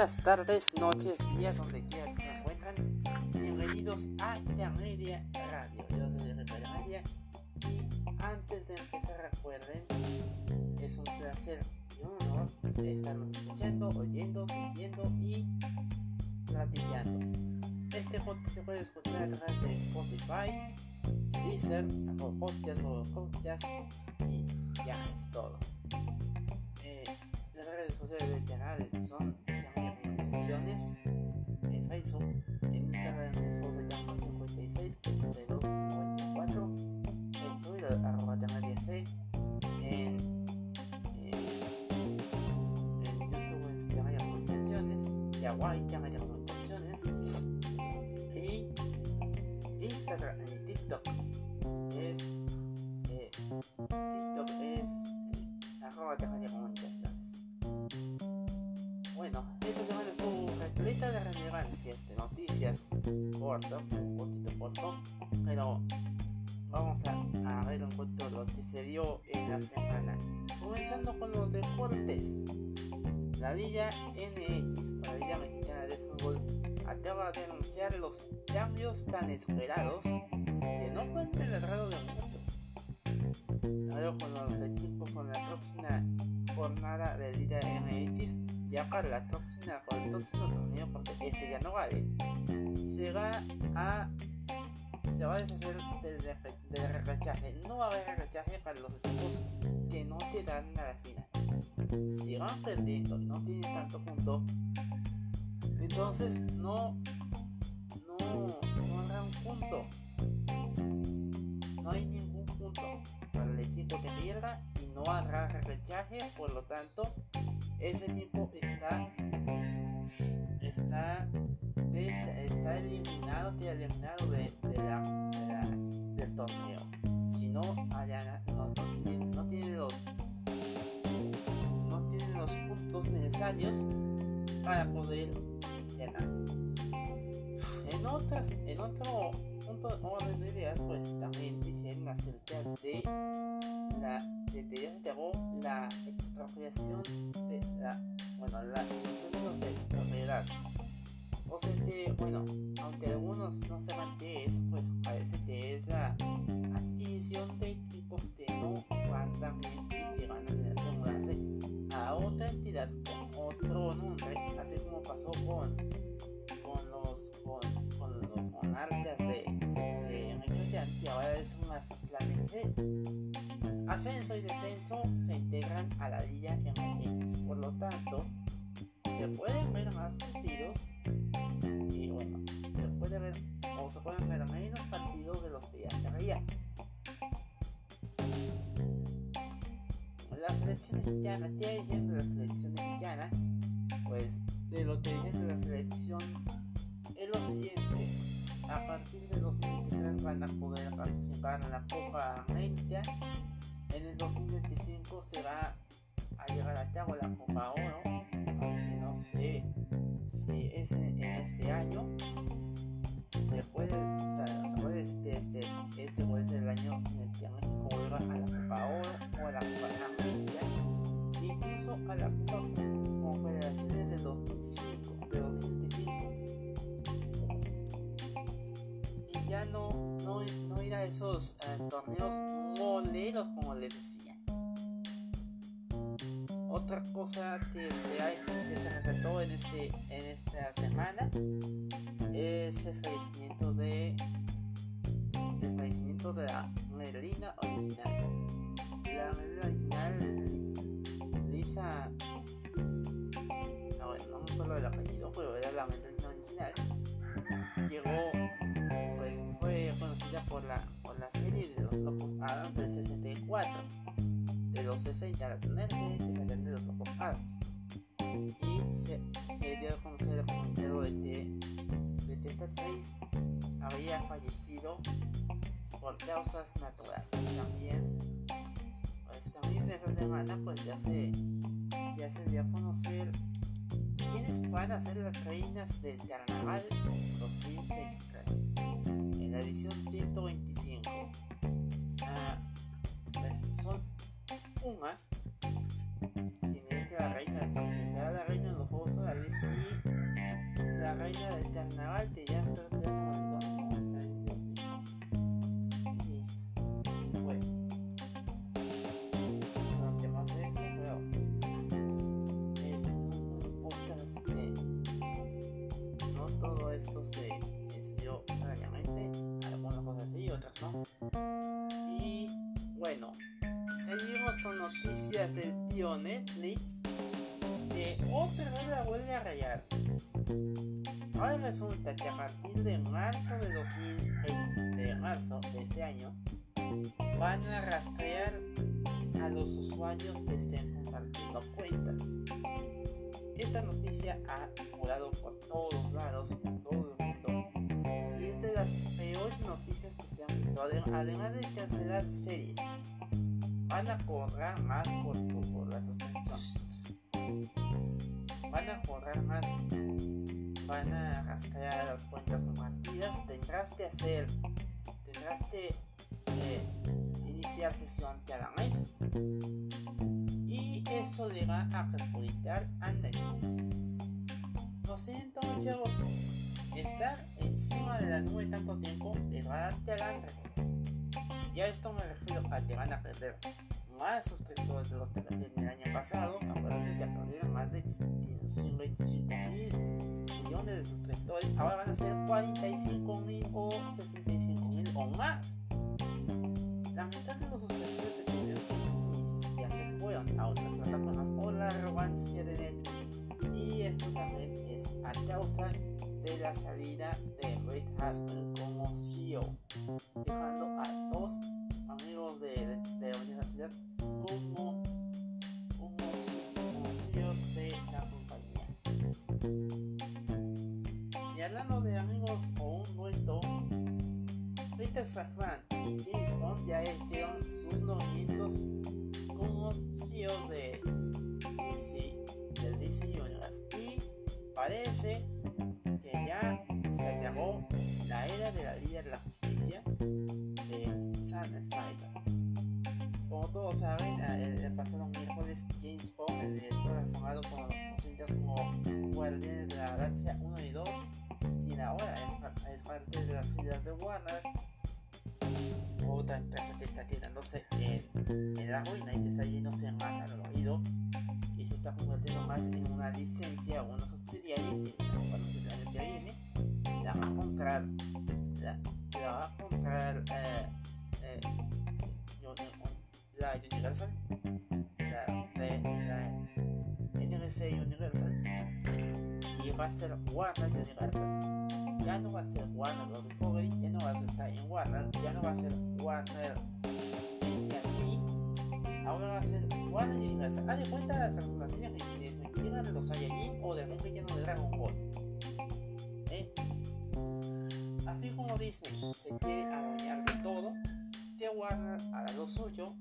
buenas tardes, noches, días, donde quiera que se encuentran. Bienvenidos a Intermedia Radio. Yo soy Intermedia y antes de empezar recuerden, es un placer y un honor estarnos escuchando, oyendo, sintiendo y platicando. Este podcast se puede escuchar a través de Spotify, Deezer, Apple Podcast, Google Podcast y ya es todo. Eh, las redes sociales del canal son en Facebook, en Instagram mi esposa llama 56 82 94, en Twitter arroba C, en, en, en YouTube es Tamaya Comunicaciones, Yaguay Tamaya Comunicaciones y Instagram y TikTok es eh, TikTok es eh, arroba Tamaya Comunicaciones. Bueno, esta semana estuvo repleta de relevancias, de noticias, corto, un poquito corto, pero vamos a, ver un poquito lo que se dio en la semana. Comenzando con los deportes. La Liga NX, la Liga Mexicana de Fútbol, acaba de anunciar los cambios tan esperados que no fue el agrado de muchos. Ahora con los equipos con la próxima jornada de Liga MX ya para la próxima, con el próximo torneo, porque este ya no vale, se va a se va a deshacer del, del repechaje. No va a haber repechaje para los equipos que no te dan a la final. Si van perdiendo y no tienen tanto punto, entonces no no no habrá un punto. No hay ningún punto para el equipo que pierda no habrá repechaje, por lo tanto ese tipo está está está, eliminado queda eliminado de, la, del torneo. Si no, allá, no, no, tiene los no tiene los puntos necesarios para poder ganar. En otras en otro punto orden de ideas pues también dicen acerca de la de, se llamó la extrapiación de la bueno la de extrapiedad o sea que bueno aunque algunos no sepan qué es pues parece que es la adquisición de equipos que no van y que van a tener que mudarse a otra entidad con otro de Ascenso y descenso se integran a la Liga MX, por lo tanto, se pueden ver más partidos y bueno, se puede ver o se pueden ver menos partidos de los que ya se veían. La selección mexicana, ¿qué hay de la selección mexicana? Pues de lo que de la selección es lo siguiente. A partir de 2023 van a poder participar en la Copa América en el 2025 se va a llegar a cabo la Copa Oro, aunque no sé si es en, este año. Se puede, o sea, se puede que este, este puede ser el año en el que México vuelva a la Copa Oro o a la Copa América, incluso a la Copa Confederaciones de 2005, de 2025. Ya no, no, no ir esos eh, torneos moleros, como les decía. Otra cosa que se, hay, que se resaltó en, este, en esta semana es el fallecimiento de el fallecimiento de la Merlina original. La Merlina original, Lisa. No, no me acuerdo del apellido, pero era la Merlina original. Llegó, conocida por la la serie de los Locos Adams del 64, de los 60, la primera serie que de los Locos Adams. Y se, se dio a conocer el comunicado de de que esta actriz había fallecido por causas naturales. También, pues también esta semana pues ya se, ya se dio a conocer quiénes van a ser las reinas del carnaval 2023 en la edición 125 ah, pues son Puma quien es la reina quien será la reina de los Juegos Florales y la reina del carnaval que ya se me Y bueno, seguimos con noticias del tío Netflix que otra vez la vuelve a rayar. Ahora resulta que a partir de marzo de 2020, de marzo de este año, van a rastrear a los usuarios que estén compartiendo cuentas. Esta noticia ha volado por todos lados, por todo el mundo, y es de las noticias que se han visto. Adem- Además de cancelar series, van a cobrar más por, tu- por la suscripción. Van a cobrar más, van a rastrear las cuentas compartidas. Tendrás que hacer, tendrás que eh, iniciar sesión cada mes y eso le va a perjudicar a Netflix. Lo siento, chavos, estar encima de la nube tanto tiempo les va a dar calambres. Y a esto me refiero a que van a perder más suscriptores de los que el año pasado. Acuérdense que perdieron más de 125 mil millones de suscriptores. Ahora van a ser 45 mil o 65 mil o más. La mitad de los suscriptores en sus inicios ya se fueron a otras plataformas por la arrogancia de Netflix. Y esto también es a causa de la salida de Reed Hasman como CEO, dejando a dos amigos de, de, de la universidad como, como, como CEOs de la compañía. Y hablando de amigos o un dueto, Peter Safran y James Bond ya hicieron sus nombramientos como CEOs de DC, del DC Universe. Y parece la de la Liga de la Justicia de Zack Snyder. Como todos saben, el, el pasado miércoles James Bond, el director afamado con los como Guardianes de la Galaxia 1 y 2, quien ahora es, es parte de las filas de Warner, otra empresa que está quedándose en, en la ruina y que está yéndose más al oído y se está convirtiendo más en una licencia o una subsidiaria que año que viene la va a comprar la va a comprar eh, eh, la Universal la, de, la NBC Universal y va a ser Warner Universal ya no va a ser Warner. Discovery, ya no va a ser Time Warner, ya no va a ser Warner AT&T, ahora va a ser Warner Universal. Haz de cuenta la transformación de Mentira de los Saiyajin o del nombre lleno de Dragon Ball. ¿Eh? Así como Disney se quiere adueñar de todo, de Warner hará lo suyo,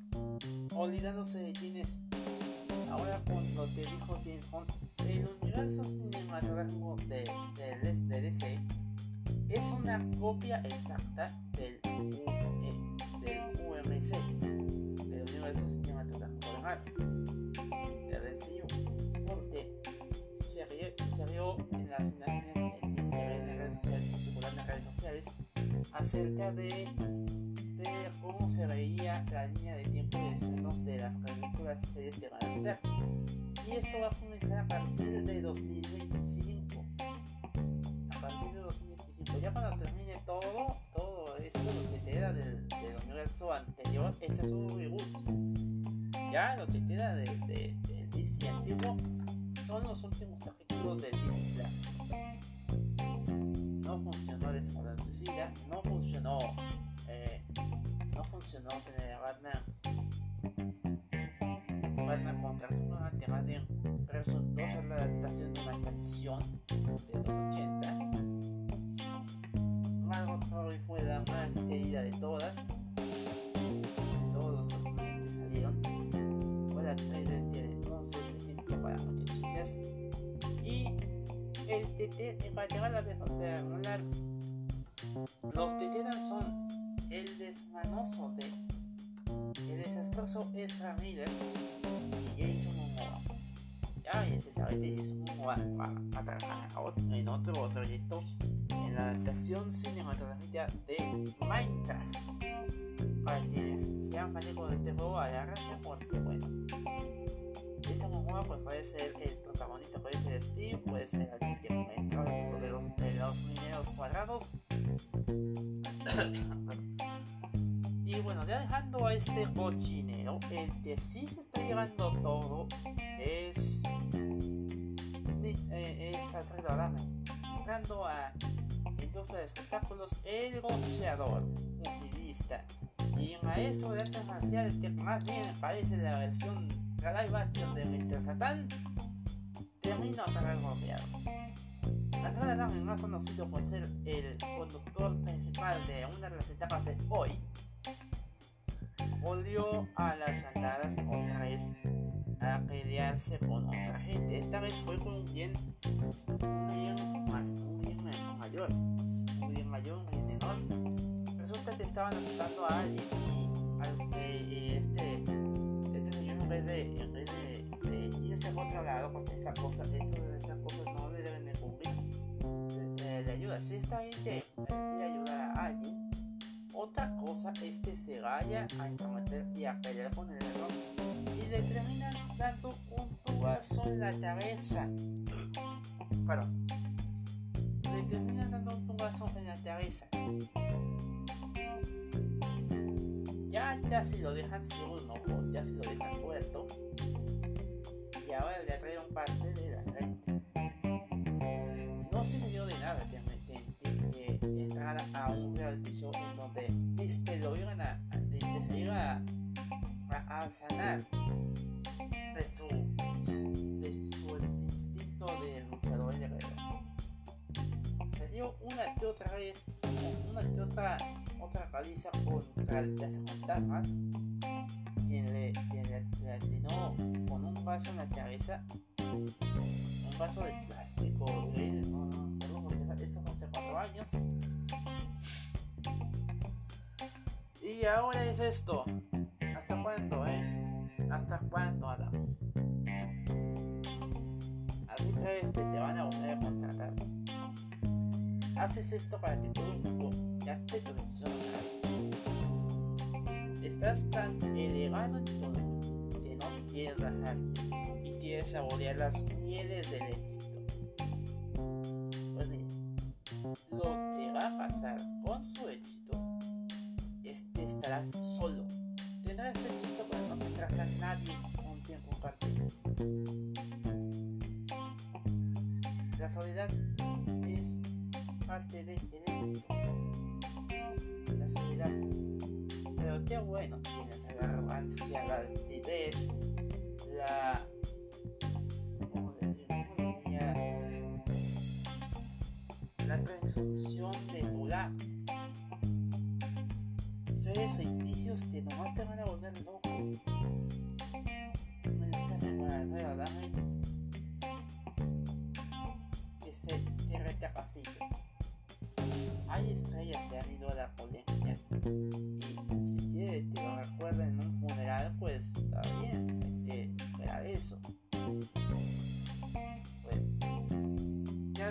olvidándose de quienes ahora con lo que dijo James Bond, el universo cinematográfico de, de, de DC es una copia exacta del, eh, del UMC, del universo cinematográfico de Marvel, del MCU, porque se rió en las imágenes redes sociales, acerca de, de cómo se veía la línea de tiempo de estrenos de las películas y series que van a estar. Y esto va a comenzar a partir de 2025. A partir de 2025. Ya cuando termine todo, todo esto, lo que queda del, del universo anterior, ese es un reboot. Ya lo que queda del de, de DC antiguo son los últimos capítulos del DC clásico. No funcionó. Eh, no funcionó tener a Batman Batman contra Superman que más bien resultó ser la adaptación de una canción de los 80. Margot Robbie fue la más querida de todas, de todos los personajes que salieron. Fue la actriz de entonces, ejemplo para muchas chicas. Y el TT, en Guatemala de hablar, los quedan son el desmanoso de el desastroso Ezra Miller y Jason Momoa. ya y se sabe que es como a, a, trabajar en otro proyecto en la adaptación cinematográfica de Minecraft. Para quienes sean fanáticos de este juego, agárrense porque bueno. Ese juego pues puede ser el protagonista, puede ser Steve, puede ser alguien que entra de los, de los mineros cuadrados. y bueno, ya dejando a este cochinero, el que sí se está llevando todo es, eh, es Alfredo Adame. Entrando a industria de espectáculos, el boxeador, humilista y maestro de artes marciales que más bien parece la versión live action de Mr. Satan, termina otra vez golpeado. Alfredo Adame, más conocido por ser el conductor principal de una de las etapas de hoy, volvió a las andadas otra vez a pelearse con otra gente. Esta vez fue con bien, un bien, mayor, un bien mayor, un bien menor. Resulta que estaban asustando a alguien y, al, eh, este, este señor en vez de, en vez de, de irse a otro lado, porque esta cosa, esto, estas cosas no le deben de cumplir, le, le ayuda. Si esta gente quiere ayudar a alguien, otra cosa es que se vaya a entrometer y a pelear con el error y le terminan dando un tubazo en la cabeza. Perdón. Le terminan dando un tubazo en la cabeza. Ya casi lo dejan un ojo, ya se lo dejan puerto. Y ahora le traen parte de la frente. No se dio de nada, que de, de, entrar a un reality show en donde este, lo iban a, este, se iba a, a, sanar de su, de su instinto de luchador y guerrero. Dio una que otra vez, una que otra, otra paliza contra el fantasmas quien le, atinó con un vaso en la cabeza, un vaso de plástico, eso hace 4 años. Y ahora es esto. ¿Hasta cuándo, eh? ¿Hasta cuándo, Adam? Así que este, te van a volver a contratar. Haces esto para que todo el mundo ya te atención. Estás tan elevado en todo que no quieres bajarte y quieres saborear las mieles del éxito. lo que va a pasar con su éxito, este estará solo. Tendrá su éxito, pero no tendrás a nadie con quien compartir. La soledad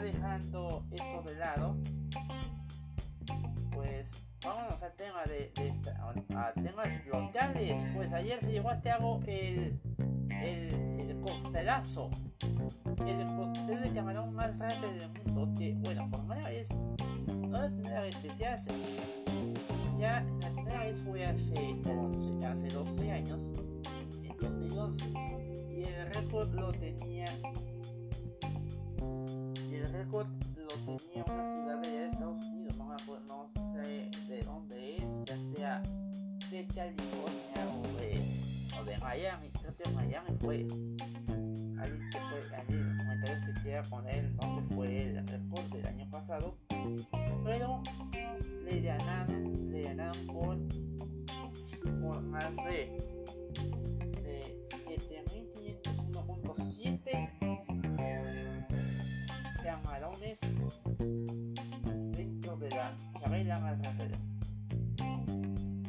dejando esto de lado, pues vámonos al tema de, de esta, a temas locales. Pues ayer se llevó a cabo el, el, el coctelazo, el cóctel de camarón más grande del mundo. Que bueno, por primera vez, no la primera vez que se hace, ya la primera vez fue hace 11, hace 12 años, en 2011, y el récord lo tenía récord lo tenía una ciudad de Estados Unidos, no, sé de dónde es, ya sea de California o de, o de Miami, creo que Miami fue. Ahí, fue, ahí en los comentarios te quiera poner dónde fue el récord del año pasado, pero le ganaron, le ganaron por, por más de, de dentro de la charela más rápida.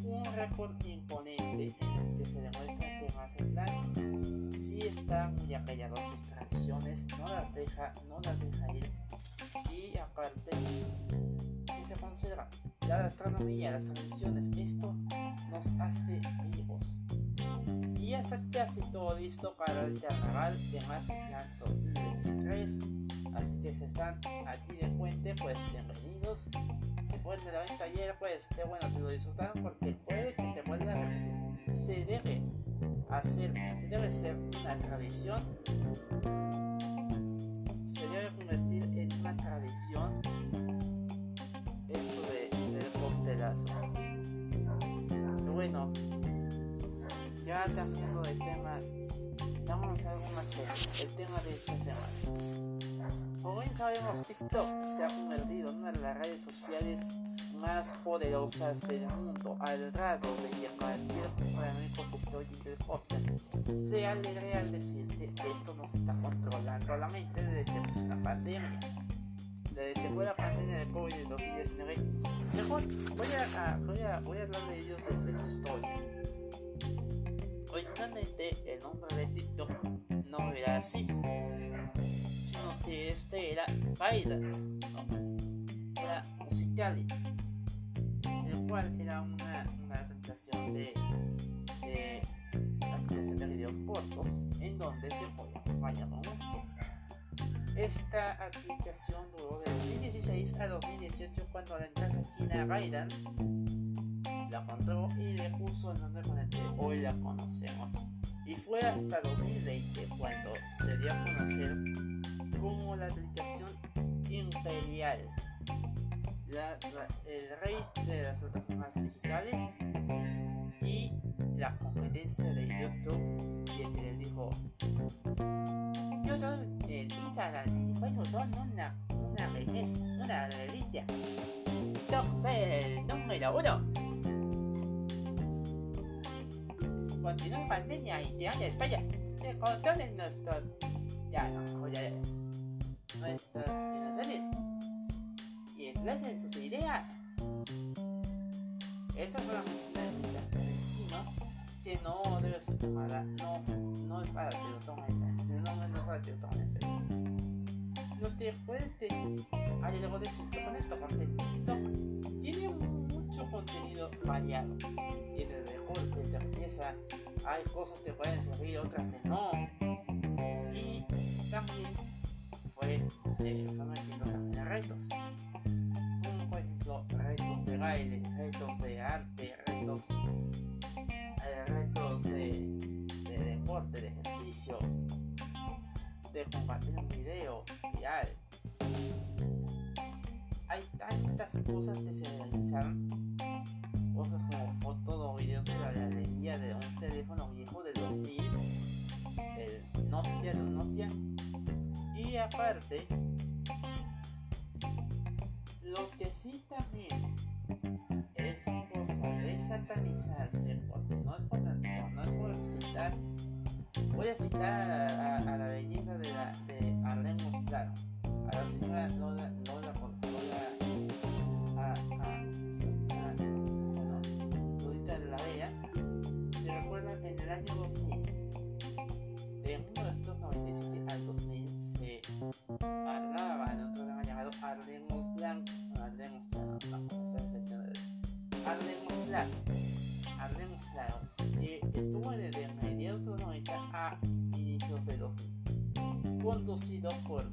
Un récord imponente en el que se demuestra que Mazatlán sí está muy apegado a sus tradiciones, no las deja, no las deja ir y aparte que se considera la gastronomía, las tradiciones, esto nos hace vivos. Y hasta casi todo listo para el carnaval de Mazatlán 2023. Así que si están aquí de puente, pues bienvenidos. Si fueron de la venta ayer, pues qué bueno que lo disfrutaron porque puede que se vuelva a repetir. Se debe hacer, se debe ser una tradición. Se debe convertir en una tradición esto de, del coctelazo. Bueno, ya cambiando de tema, vamos a algo más el tema de esta semana. Como bien sabemos, TikTok se ha convertido en una de las redes sociales más poderosas del mundo, al grado de que cualquier persona que esté oyendo el podcast se alegre al decir que esto nos está controlando la mente desde la pandemia. Desde que fue la pandemia de COVID-19. Mejor voy a, a, voy a hablar de ellos desde su historia. Originalmente el nombre de TikTok no era así, sino que este era ¿no? era Musicali, el cual era una, una aplicación de, de aplicación de videos cortos en donde se podía acompañar música. Esta aplicación duró de 2016 a 2018 cuando la empresa china Guidance la compró y le puso el nombre con el que hoy la conocemos. Y fue hasta 2020 cuando se dio a conocer como la aplicación imperial, el rey de las plataformas digitales y la competencia de YouTube y el que les dijo YouTube, el Instagram y Facebook son una, una belleza, una delicia. TikTok es el número uno. Continúa pandemia y te hayas fallas, te controlen nuestros, ya no, ya, nuestras generaciones y expresen sus ideas. Esa fue la invitación del chino que no debe ser tomada, no, no es para que lo tomen, no, no es para que lo tomen en serio. Sino que puede te, hay algo de éxito con esto, porque TikTok tiene mucho contenido variado. Tiene de de empieza, hay cosas que pueden servir, otras que no. Y también fue, eh, metiendo también retos. Como por ejemplo, retos de baile, retos de arte, retos, eh, retos de, de deporte, de ejercicio, de compartir un video viral. Hay tantas cosas que se realizan cosas como fotos o videos de la galería de un teléfono viejo de 2000, el Nokia de un Nokia. Y aparte, lo que sí también es cosa de satanizarse, porque no es por, no es por citar, voy a citar a, a, a la leyenda de, la, Blanco, Hablemos Blanco, que estuvo desde mediados de los 90 a inicios de los 2000, conducido por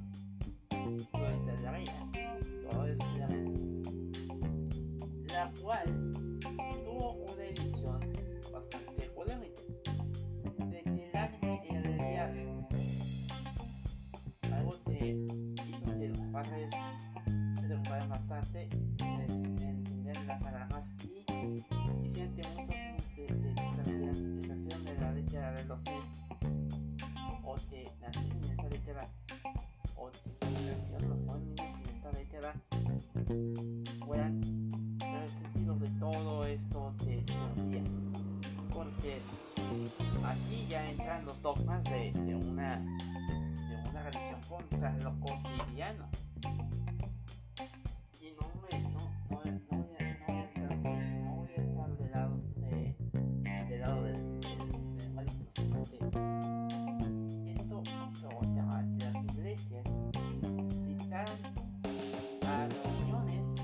los dogmas de, de una, de una religión contra lo cotidiano. Y no, me, no, no, no, voy, a, no voy, a estar, no voy a estar del lado de, del lado de, de, maligno, sino que esto de las iglesias citar a reuniones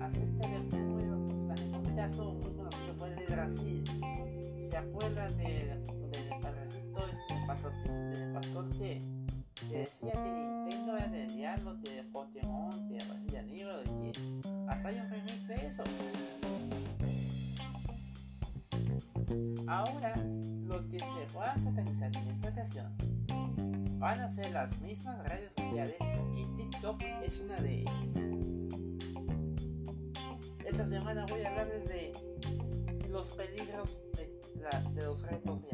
acerca del número de los personajes. Un caso muy pues, conocido fue el de Brasil. ¿Se acuerdan de decía que Nintendo era del diablo, de Pokémon, de Resident Evil, y que hasta hay un remix de eso? Ahora, lo que se va a satanizar en esta ocasión van a ser las mismas redes sociales y TikTok es una de ellas. Esta semana voy a hablarles de los peligros de, de los retos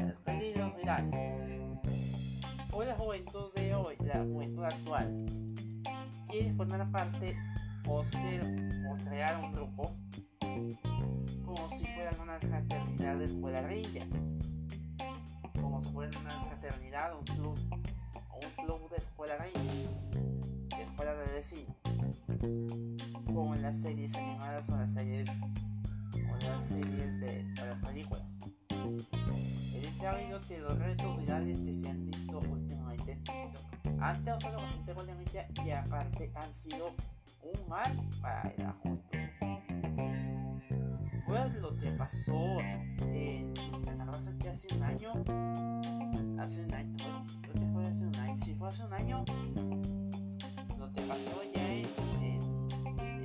parte o ser o crear un grupo como si fueran una fraternidad de escuela rilla, como si fueran una fraternidad, un club, o un club de escuela rilla, de escuela de vecino, como en las series animadas o las series o las series de, las películas. He sabido que los retos virales que se han visto últimamente en TikTok han causado bastante polémica y aparte han sido un mal para la juventud lo que pasó en Canadá que hace un año. Hace un año, que fue hace un año. Si fue hace un año, lo que pasó ya en,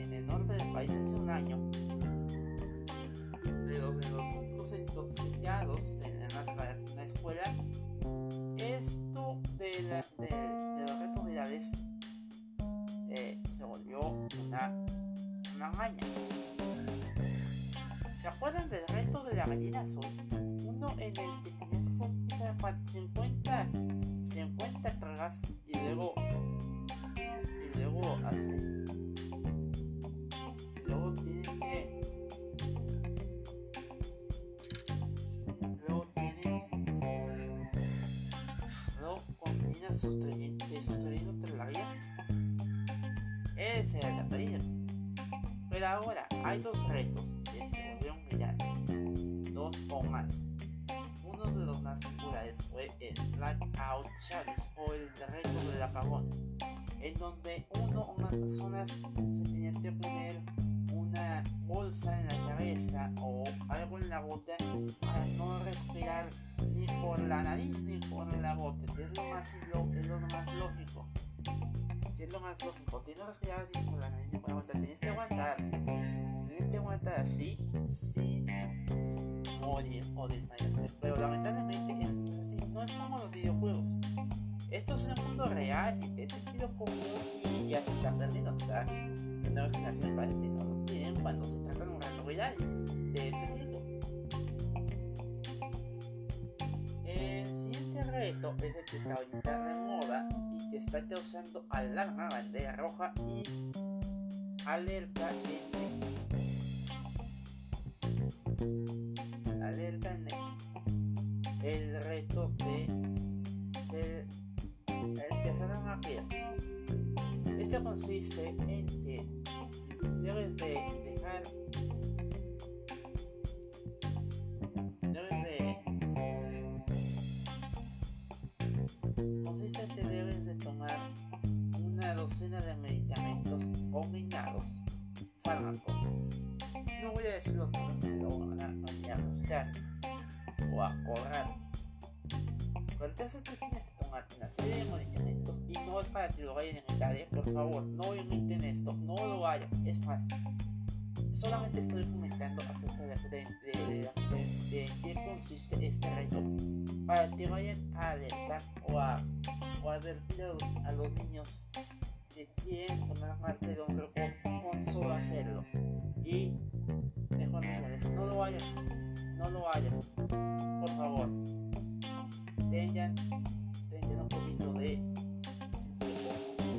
en, el norte del país hace un año. De los, de los chicos intoxicados en, la, escuela. De, de, de los retos virales eh, se volvió una, una maña. ¿Se acuerdan del reto de la gallina azul? Uno en el que tenías 50, 50 tragas y luego y luego así sosteniendo la vida. Ese era el peligro pero ahora hay dos retos que se volvieron virales, dos o más. Uno de los más populares fue el Blackout Challenge o el reto del apagón, en donde uno o más personas se tenían que poner bolsa en la cabeza o algo en la gota para no respirar ni por la nariz ni por la gota, que es lo más, es lo más lógico es lo más lógico. Tienes que respirar con la nariz y con la Tienes que aguantar. Tienes que aguantar así, sin morir o desmayarte. Pero lamentablemente es así. No es como los videojuegos. Esto es un mundo real, es sentido común y ya se está perdiendo. Está nueva generación parece que no lo tienen cuando se trata de un reto real de este tipo. El siguiente reto es el que está ahorita de moda que está causando alarma bandera roja y alerta en alerta en el reto de el, el que se este consiste en que debes de dejar docena de medicamentos combinados, fármacos. No voy a decir los nombres lo van a, a buscar o a correr. Tú tienes que tomar una serie de medicamentos y no es para que lo vayan a imitar, ¿eh? por favor, no imiten esto, no lo vayan. Es más, solamente estoy comentando acerca de, de, de, qué consiste este reto para que vayan a alertar o a, o a advertir a los, a los niños que quieren formar parte de un grupo con solo hacerlo. Y mejor no lo vayas, no lo vayas, por favor. Tengan, tengan un poquito de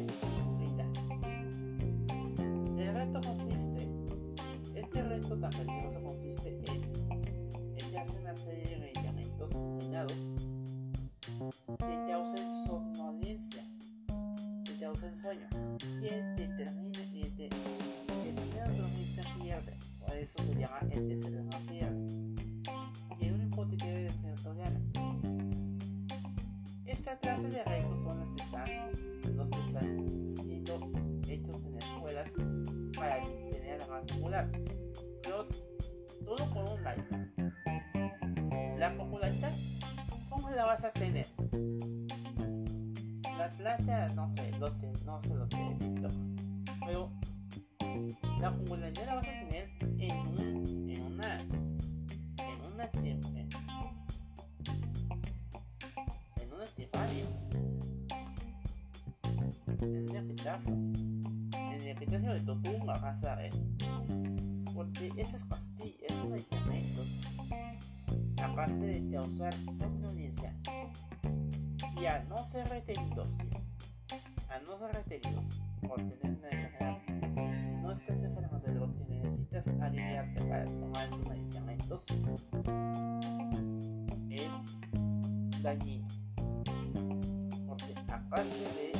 seguridad. El reto consiste, este reto tan peligroso consiste en, en que hace una serie de medicamentos combinados que causen somnolencia el sueño. Quien determine y de, el dormir se pierde, por eso se llama el tercero no pierde. Tiene un hipotético de despertar Esta clase de retos son los que están, los que están siendo hechos en escuelas para tener la popular. Pero todo por un like. popularidad, ¿cómo la vas a tener? La plata, no sé, lo te, no sé lo que TikTok, pero la popularidad la vas a tener en, un, en una un epitafio el epitafio de Totumba vas a ver porque esas pastillas, esos medicamentos aparte de causar somnolencia y a no ser retenidos a no ser retenidos por tener una enfermedad si no estás enfermo de lo que necesitas aliviarte para tomar esos medicamentos es dañino. Porque aparte de,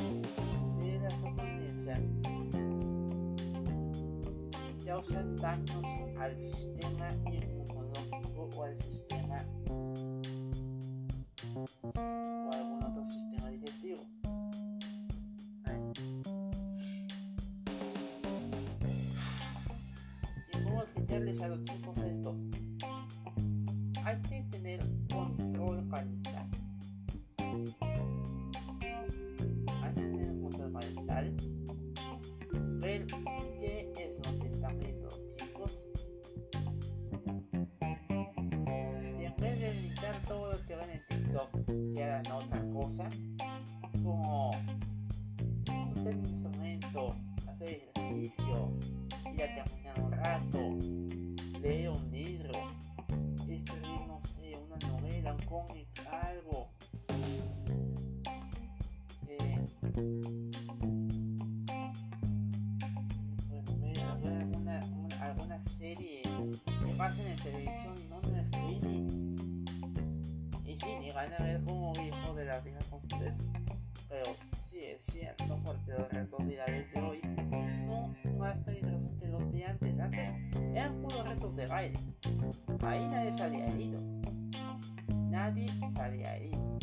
daños al sistema inmunológico o al sistema ejercicio, ir a caminar un rato, leer un libro, escribir, no sé, una novela, un cómic, algo. Eh, bueno, ver, alguna, una- alguna serie que pasen en televisión y no en streaming. Y sí, ni van a ver como hijo de las hijas con ustedes. Pero es cierto, porque los retos virales de hoy son más peligrosos que los de antes. Antes eran puros retos de baile. Ahí nadie salía herido. Nadie salía herido.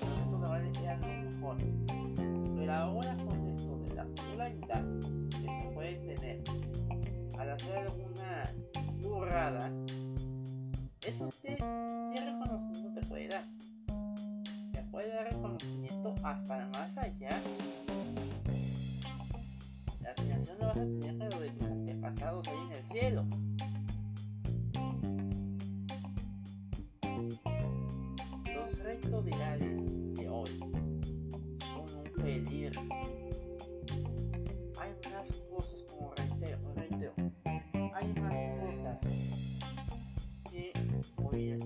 Los retos de baile eran lo mejor. Pero ahora con esto de la popularidad que se puede tener al hacer alguna burrada, eso te, te reconocimiento te puede dar. Puede dar reconocimiento hasta más allá. La admiración la vas a tener pero de tus antepasados ahí en el cielo. Los retos virales de hoy son un peligro. Hay más cosas como reitero, reitero. Hay más cosas que oír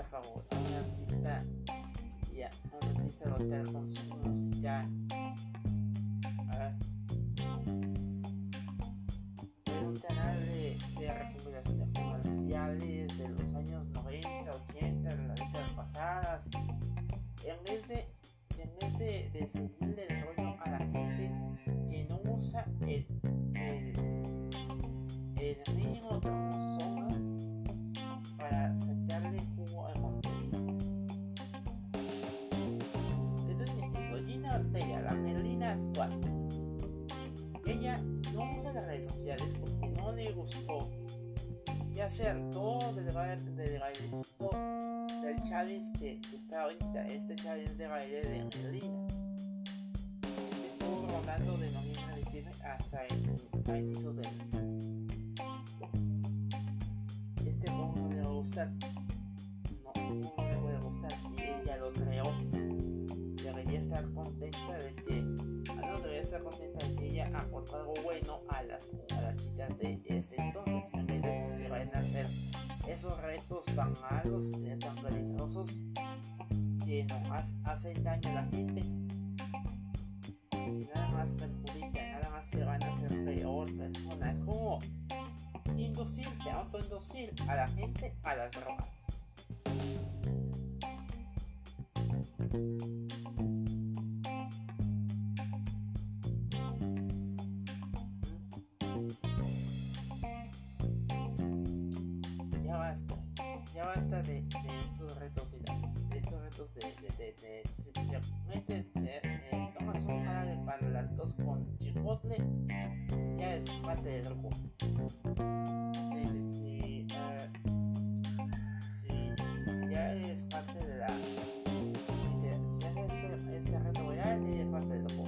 artista favor, un artista ya, un artista local con su música. Un canal de, de comerciales de los años 90, 80, de las décadas pasadas. En vez de, en vez de, de seguirle el rollo a la gente que no usa el, el, el mínimo de persona gustó y hacer todo del del bailecito del challenge de, que está ahorita, este challenge de baile de. Que estuvo rondando de noviembre a diciembre hasta en, a inicios de Este no le va a gustar. No, no le puede gustar si ella lo creó. Debería estar contenta de que estar contenta de que ella aportó algo bueno a las, a las chicas de ese entonces, en vez de que se vayan a hacer esos retos tan malos, eh, tan peligrosos, que nomás hacen daño a la gente, y nada más perjudican, nada más te van a hacer peor persona. Es como inducirte, autoinducir a la gente a las drogas. De, estos retos de estos retos de, de, de, si te metes, te, tomas un tos con chipotle, ya es parte del grupo. Sí, sí, sí, uh, sí, si ya eres parte de la... Si, te, si este, este reto ya eres parte del grupo.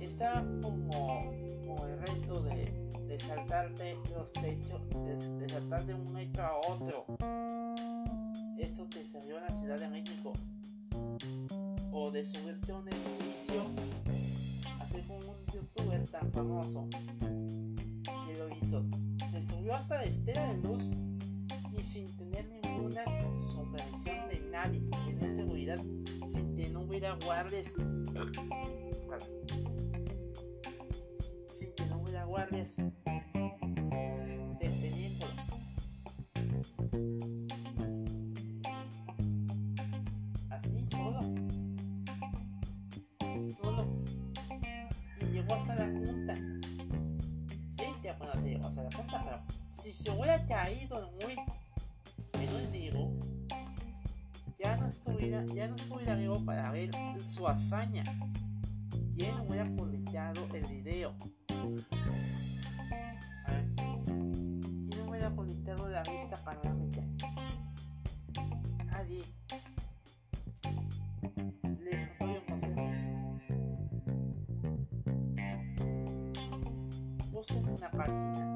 Está como, como el reto de de saltarte los techos, de, de saltar de un metro a otro. Subirte a un edificio, así como un youtuber tan famoso que lo hizo. Se subió hasta la estela de luz y sin tener ninguna supervisión de nadie, sin tener seguridad, sin que no hubiera guardias. sin que no hubiera guardias hubiera caído muy en un digo, ya no estuviera, ya no estuviera vivo para ver su hazaña. ¿Quién hubiera publicado el video? Ver, ¿quién hubiera publicado la vista panorámica? Nadie. Les doy un consejo. Usen una página.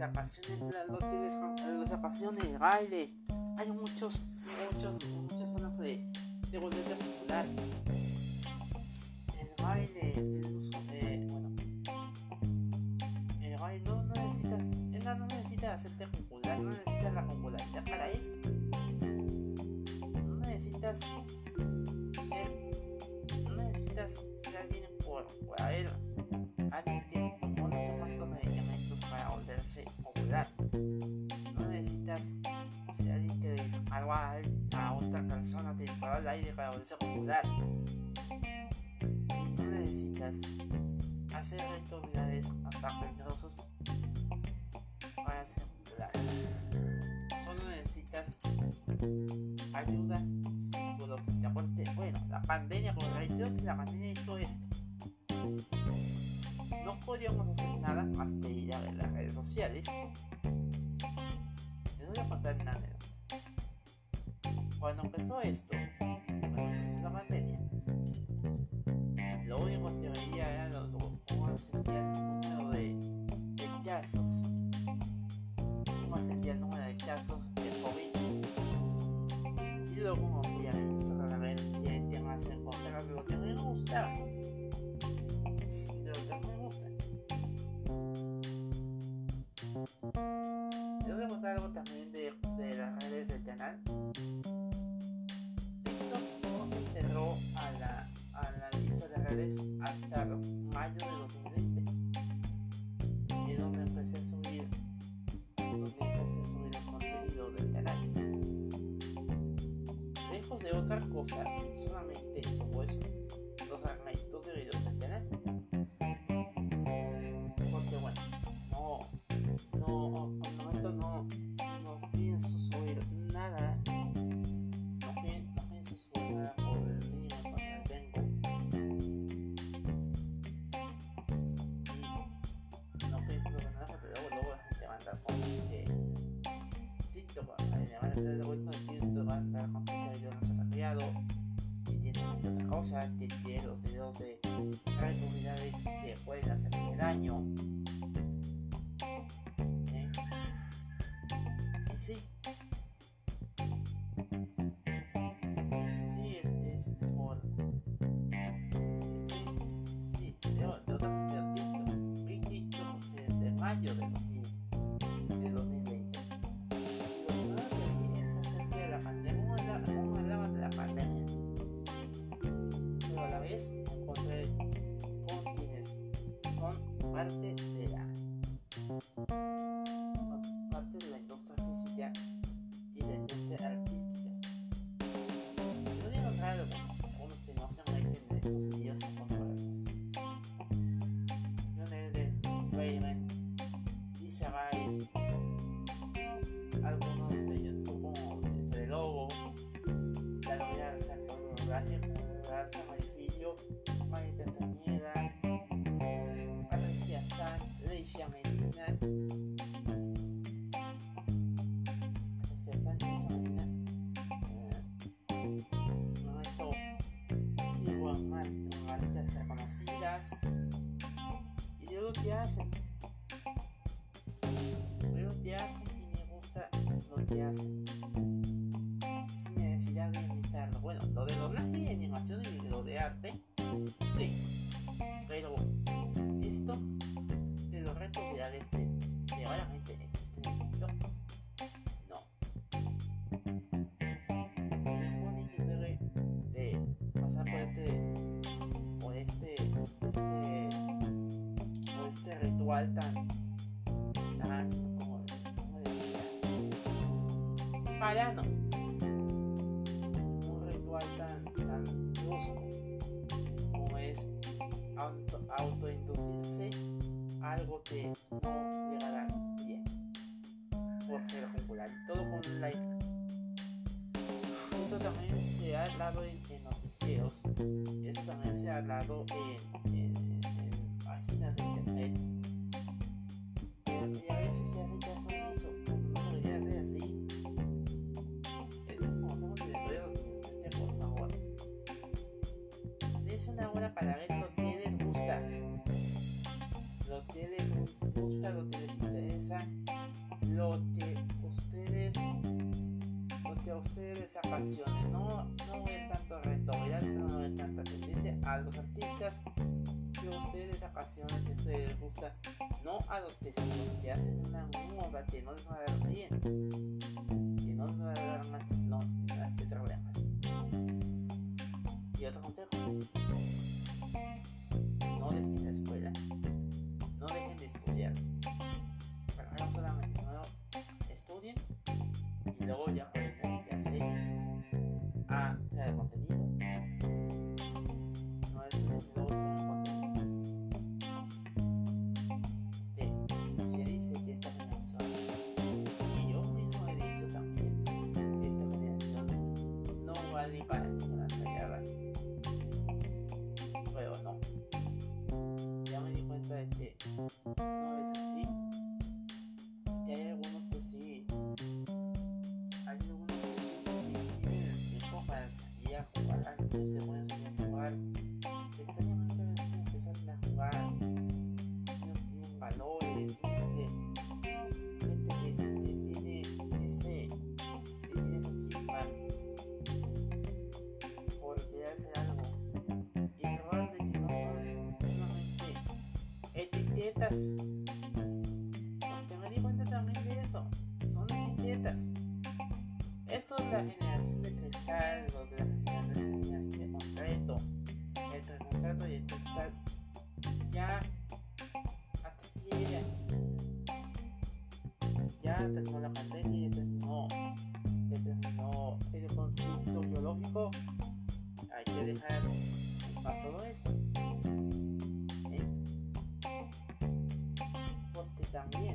Les apasione, la- lo que apasione el baile. Hay muchos, muchos, muchas zonas de, de boleta popular. El baile, el uso de, bueno, el baile no, no necesitas, no, no necesitas hacerte popular, no necesitas la popularidad para esto. No necesitas ser, no necesitas ser alguien por, por haber, alguien que No necesitas ser disparó a, otra persona, te disparó al aire para volverse popular. Y no necesitas hacer hasta peligrosos para ser popular. Solo necesitas ayuda psicológica. Bueno, la pandemia, reitero que la pandemia hizo esto. No podíamos hacer nada más que ir a ver las redes sociales. Voy a contar una anécdota. Cuando empezó esto, cuando empezó la pandemia, lo único que veía era lo, cómo ascendía el número de, de casos. Cómo ascendía el número de casos de COVID. Y luego me fui a Instagram a ver qué temas encontrar, lo que me gustaba. Lo que me gusta. Contar algo también de, de las redes del canal. TikTok no se integró a la, a la lista de redes hasta mayo de 2020. Y es donde empecé a subir, donde empecé a subir el contenido del canal. Lejos de otra cosa, solamente subo eso, los fragmentos de videos del canal. Que este video no se ha creado. Y tienes que otra cosa, que tiene los videos de rentabilidades que pueden hacerte daño. ¿eh? Y. Sí, vez encontré con quienes son parte de la lo que hacen, veo que hacen y me gusta lo que hacen un ritual tan, tan brusco como es auto, autoinducirse algo que no llegará bien por ser popular todo con like. Esto también se ha hablado en, en noticieros esto también se ha hablado en gusta lo que les interesa lo que ustedes lo que a ustedes les apasione no, no tanto reto no ver tanta tendencia a los artistas que a ustedes les apasiona que a ustedes les gusta no a los los que hacen una moda que no les va a dar bien que no les va a dar más, no, más que problemas. Y otro consejo no dejen la escuela 然后我养了一个表。Etiquetas. Porque me di cuenta también de eso. Son etiquetas. Esto es la generación de cristal los de la generación de concreto. El concreto y el cristal. Ya hasta que llega. Ya terminó la pandemia porque también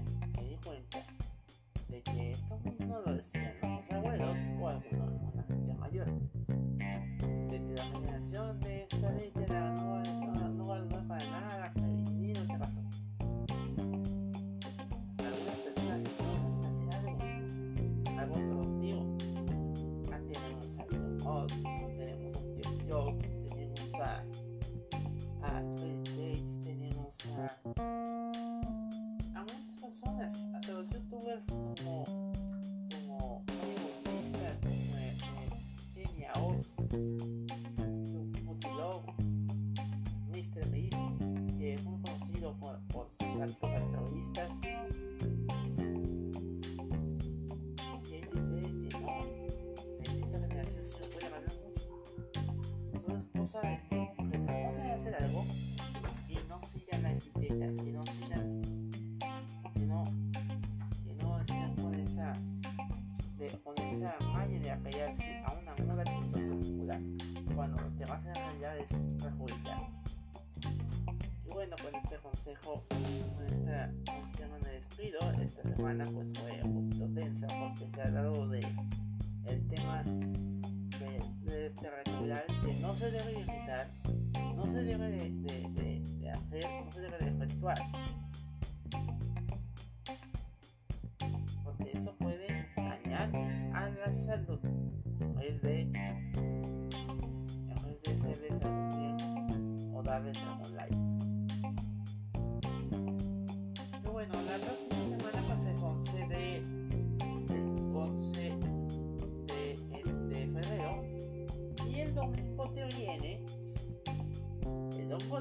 que no sigan que no que no estén con esa de, con esa malla de apegarse a una moda que no es popular cuando que vas a realidad es perjudicarnos y bueno con este consejo con esta con este me despido. Esta semana pues fue un poquito tensa porque se ha hablado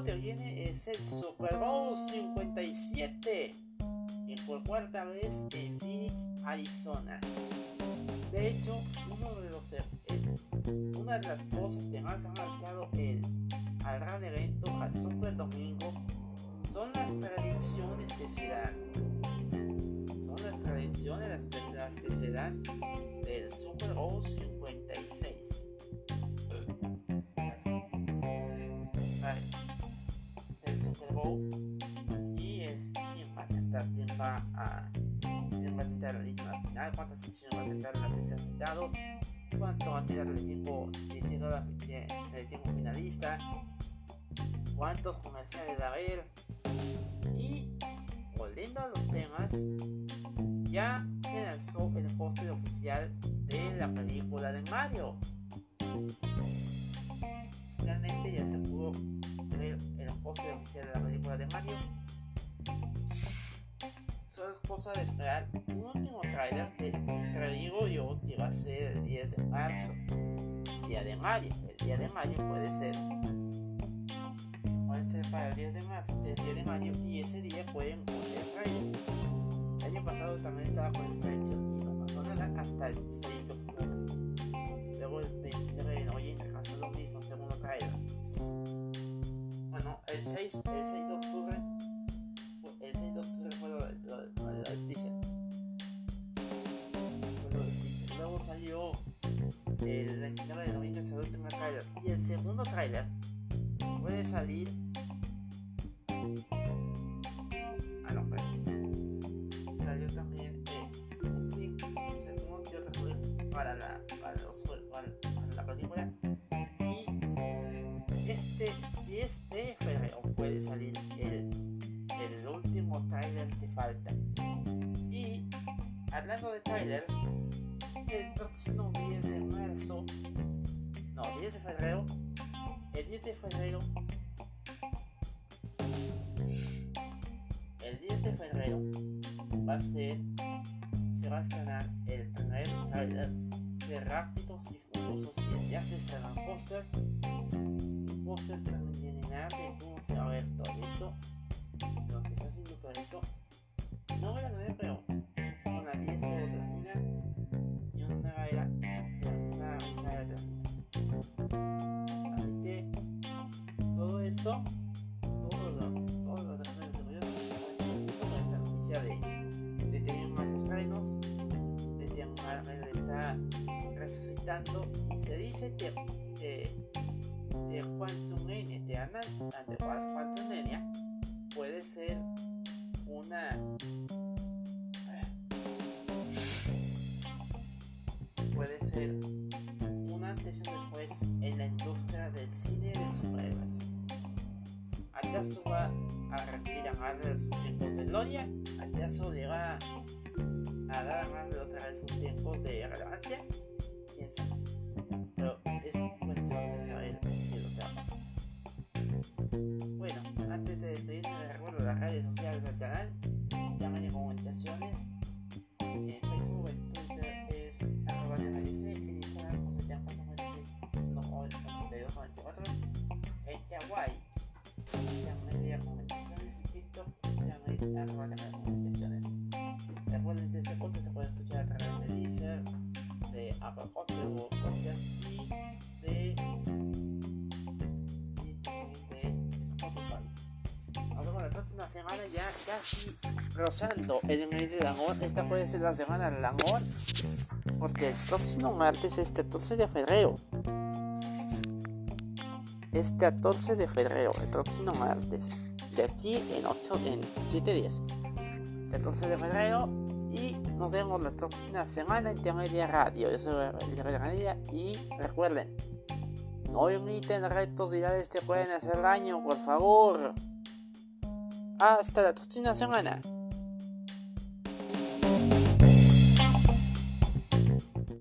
te viene es el Super Bowl 57 y por cuarta vez en Phoenix, Arizona. De hecho, los, eh, una de las cosas que más han marcado el, al gran evento, al Super Domingo, son las tradiciones que se dan. Son las tradiciones las, que se del Super Bowl 56 y es quién va a tentar, quién va a, va a tentar el equipo nacional, cuántas selecciones va a tentar la invitado, cuánto va a tirar el equipo de el equipo finalista, cuántos comerciales va a haber y volviendo a los temas ya se lanzó el póster oficial de la película de Mario. Finalmente ya se pudo póster oficial de la película de Mario. Solo es cosa de esperar un último trailer que te digo yo que va a ser el 10 de marzo, día de Mario. El día de Mario puede ser puede ser para el 10 de marzo, el día de Mario, y ese día pueden poner el trailer. El año pasado también estaba con esta edición y no pasó nada hasta el 6 de octubre. Luego el el 6, el 6 de octubre, el 6 de octubre fue lo, del teaser. Luego salió el 29 de noviembre, el último trailer. Y el segundo trailer puede salir. Ah, no. Salió también eh, un que otro clip para la, para, para la película puede salir el, el último trailer que falta. Y hablando de trailers, el próximo 10 de marzo, no, 10 de febrero, el 10 de febrero, el 10 de febrero va a ser, se va a estrenar el primer trailer de Rápidos y Furiosos que ya se estrenó en póster póster preliminar de cómo se va a ver todo esto, lo que está haciendo todo esto. No voy a ver, pero con la 10 todo termina y una nueva era, una nueva era termina. Así que todo esto, todo lo, todo lo de los desarrolladores, pues, con esta noticia de, de tener más estrenos, de que Marvel está resucitando y se dice que, que de Quantum Mania de ante Quantum Mania puede ser una puede ser un antes y después en la industria del cine de superhéroes. ¿Acaso va a respirar de sus tiempos de gloria? ¿Acaso le a dar a otra vez sus tiempos de relevancia? ¿Quién sabe? Pero redes sociales del canal, llamen y comunicaciones. En Facebook, en Twitter es arroba en Instagram José 8294, en Kawaii, Media Comunicaciones y TikTok, llamen arroba comunicaciones. Recuerden que este podcast se puede escuchar a través de Deezer, de Apple Podcast próxima semana ya casi rozando el mes del amor. Esta puede ser la semana del amor. Porque el próximo martes, este 14 de febrero. Este 14 de febrero, el próximo martes. De aquí en 8, en 7 días. El 14 de febrero. Y nos vemos la próxima semana en Intermedia Radio. Yo soy el y recuerden No imiten retos virales que pueden hacer daño, por favor. ああしたら土地の狭いな。